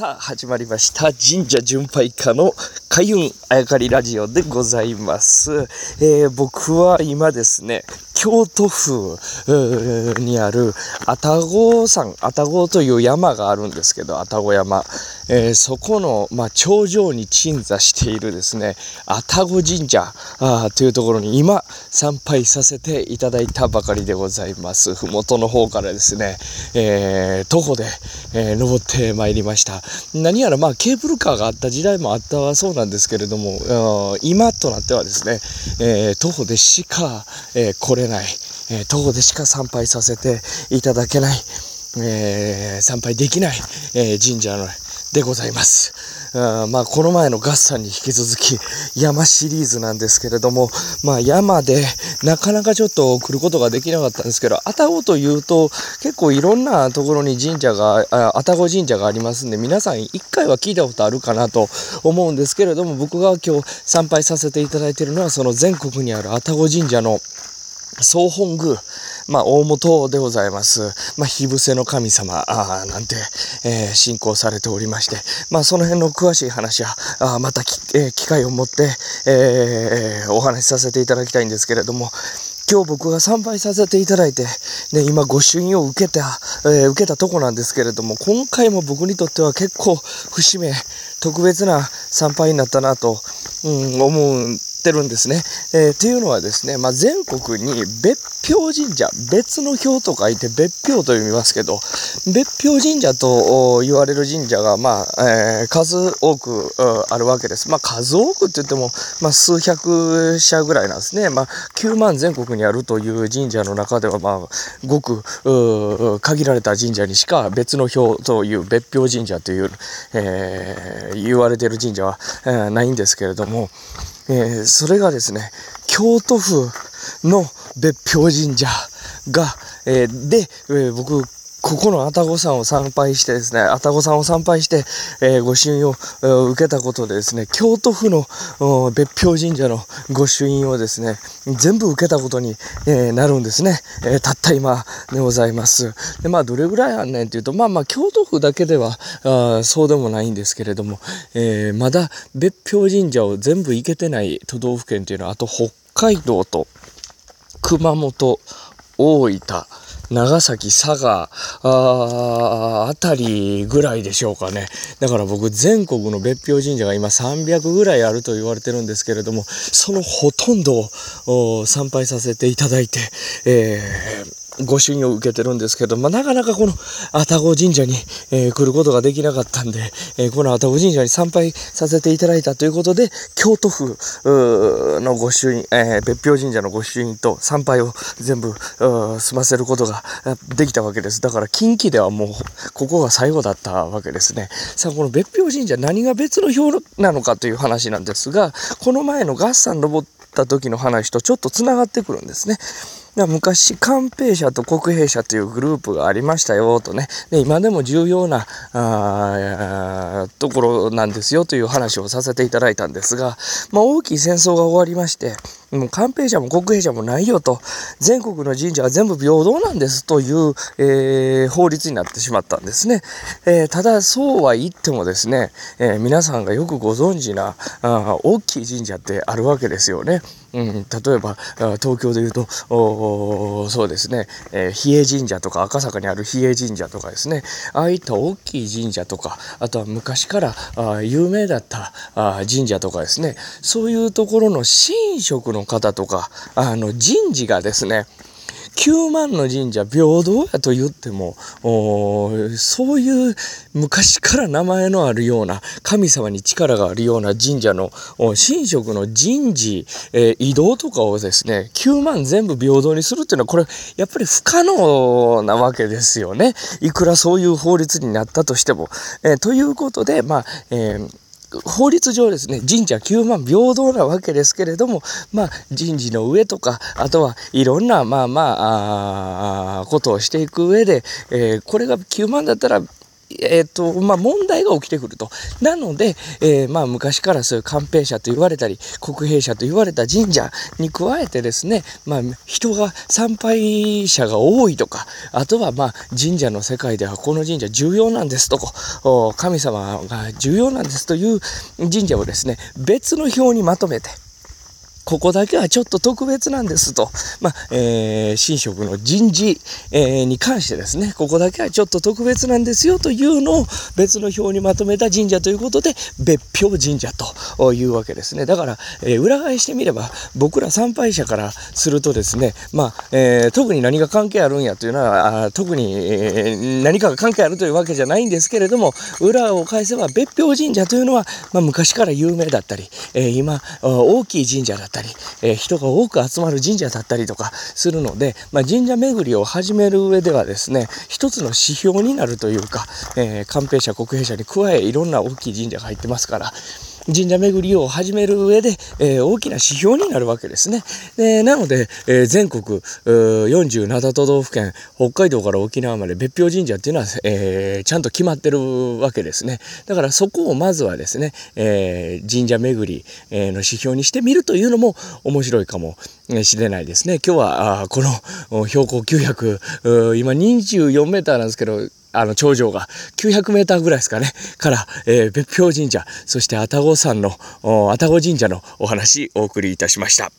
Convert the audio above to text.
さあ、始まりました。神社巡拝家の開運あやかりラジオでございます。えー、僕は今ですね、京都府にある愛宕山、愛宕という山があるんですけど、愛宕山。えー、そこの、まあ、頂上に鎮座しているですね、愛宕神社あというところに今参拝させていただいたばかりでございます。ふもとの方からですね、えー、徒歩で、えー、登ってまいりました。何やらまあケーブルカーがあった時代もあったそうなんですけれども、今となってはですね、え徒歩でしか、え来れない、え徒歩でしか参拝させていただけない、え参拝できない、え神社のでございます。あまあ、この前のガッサンに引き続き山シリーズなんですけれども、まあ、山でなかなかちょっと来ることができなかったんですけど、愛宕というと結構いろんなところに神社が、愛宕神社がありますんで、皆さん一回は聞いたことあるかなと思うんですけれども、僕が今日参拝させていただいているのはその全国にある愛宕神社の総本宮、まあ、大元でございます、まあ、火伏せの神様あなんて、えー、信仰されておりまして、まあ、その辺の詳しい話は、あまた、えー、機会を持って、えー、お話しさせていただきたいんですけれども、今日僕が参拝させていただいて、ね、今御朱印を受けた、えー、受けたとこなんですけれども、今回も僕にとっては結構節目、特別な参拝になったなと、うん、思うってるんですね。えー、っていうのはですね、まあ、全国に別表神社、別の表と書いて別表と読みますけど、別表神社と言われる神社が、まあ、えー、数多くあるわけです。まあ、数多くって言っても、ま、数百社ぐらいなんですね。ま、9万全国にあるという神社の中では、まあ、ごく限られた神社にしか別の表という別表神社という、えー、言われてる神社は、えー、ないんですけれども、えー、それがですね、京都府の別表神社が、えー、で、えー、僕、ここの愛宕山を参拝してですね、愛宕山を参拝して、えー、御朱印を、受けたことでですね、京都府の別表神社の御朱印をですね、全部受けたことに、えー、なるんですね、えたった今でございます。で、まあ、どれぐらいあんねんっていうと、まあまあ、京都府だけではあそうでもないんですけれども、えまだ別表神社を全部行けてない都道府県っていうのは、あと北海道と熊本、大分、長崎、佐賀、ああたりぐらいでしょうかね。だから僕、全国の別表神社が今300ぐらいあると言われてるんですけれども、そのほとんどを参拝させていただいて、えーご朱印を受けてるんですけど、まあ、なかなかこの愛宕神社に、えー、来ることができなかったんで、えー、この愛宕神社に参拝させていただいたということで、京都府のご朱印、えー、別表神社のご朱印と参拝を全部済ませることができたわけです。だから近畿ではもうここが最後だったわけですね。さあ、この別表神社何が別の表なのかという話なんですが、この前の合算登った時の話とちょっとつながってくるんですね。昔、官兵社と国兵社というグループがありましたよとね、で今でも重要なあところなんですよという話をさせていただいたんですが、まあ、大きい戦争が終わりまして、もう官兵者も国兵者もないよと、全国の神社は全部平等なんですという、えー、法律になってしまったんですね。えー、ただ、そうは言ってもですね、えー、皆さんがよくご存知なあ大きい神社ってあるわけですよね。うん、例えば、東京で言うと、そうですね、えー、比叡神社とか赤坂にある比叡神社とかですね、ああいった大きい神社とか、あとは昔からあ有名だったあ神社とかですね、そういうところの神職のの方とか、あの神事がですね、9万の神社平等やと言っても、そういう昔から名前のあるような、神様に力があるような神社の神職の神事、えー、移動とかをですね、9万全部平等にするっていうのは、これ、やっぱり不可能なわけですよね。いくらそういう法律になったとしても。えー、ということで、まあ、えー法律上ですね、神社9万平等なわけですけれども、まあ、人事の上とか、あとはいろんな、まあまあ、あことをしていく上で、えー、これが9万だったら、えっ、と、まあ、問題が起きてくると。なので、えー、まあ、昔からそういう関平社と言われたり、国平社と言われた神社に加えてですね、まあ、人が、参拝者が多いとか、あとは、まあ、神社の世界ではこの神社重要なんですとか、神様が重要なんですという神社をですね、別の表にまとめて、ここだけはちょっと特別なんですと、まあ、えー、神職の人事、えー、に関してですね、ここだけはちょっと特別なんですよというのを別の表にまとめた神社ということで、別表神社というわけですね。だから、えー、裏返してみれば、僕ら参拝者からするとですね、まあ、え、特に何が関係あるんやというのは、あ特に、え、何かが関係あるというわけじゃないんですけれども、裏を返せば別表神社というのは、まあ、昔から有名だったり、え、今、大きい神社だったり、ったり、えー、人が多く集まる神社だったりとかするので、まあ、神社巡りを始める上ではですね、一つの指標になるというか、えー、関平社、国平社に加えいろんな大きい神社が入ってますから、神社巡りを始める上で、えー、大きな指標になるわけですね。でなので、えー、全国47都道府県、北海道から沖縄まで別表神社っていうのは、えー、ちゃんと決まってるわけですね。だからそこをまずはですね、え神社巡りの指標にしてみるというのも面白いかもしれないですね。今日はあこの標高900、今24メーターなんですけど、あの、頂上が900メーターぐらいですかね、から、えー、別表神社、そして愛宕山の、愛宕神社のお話、お送りいたしました。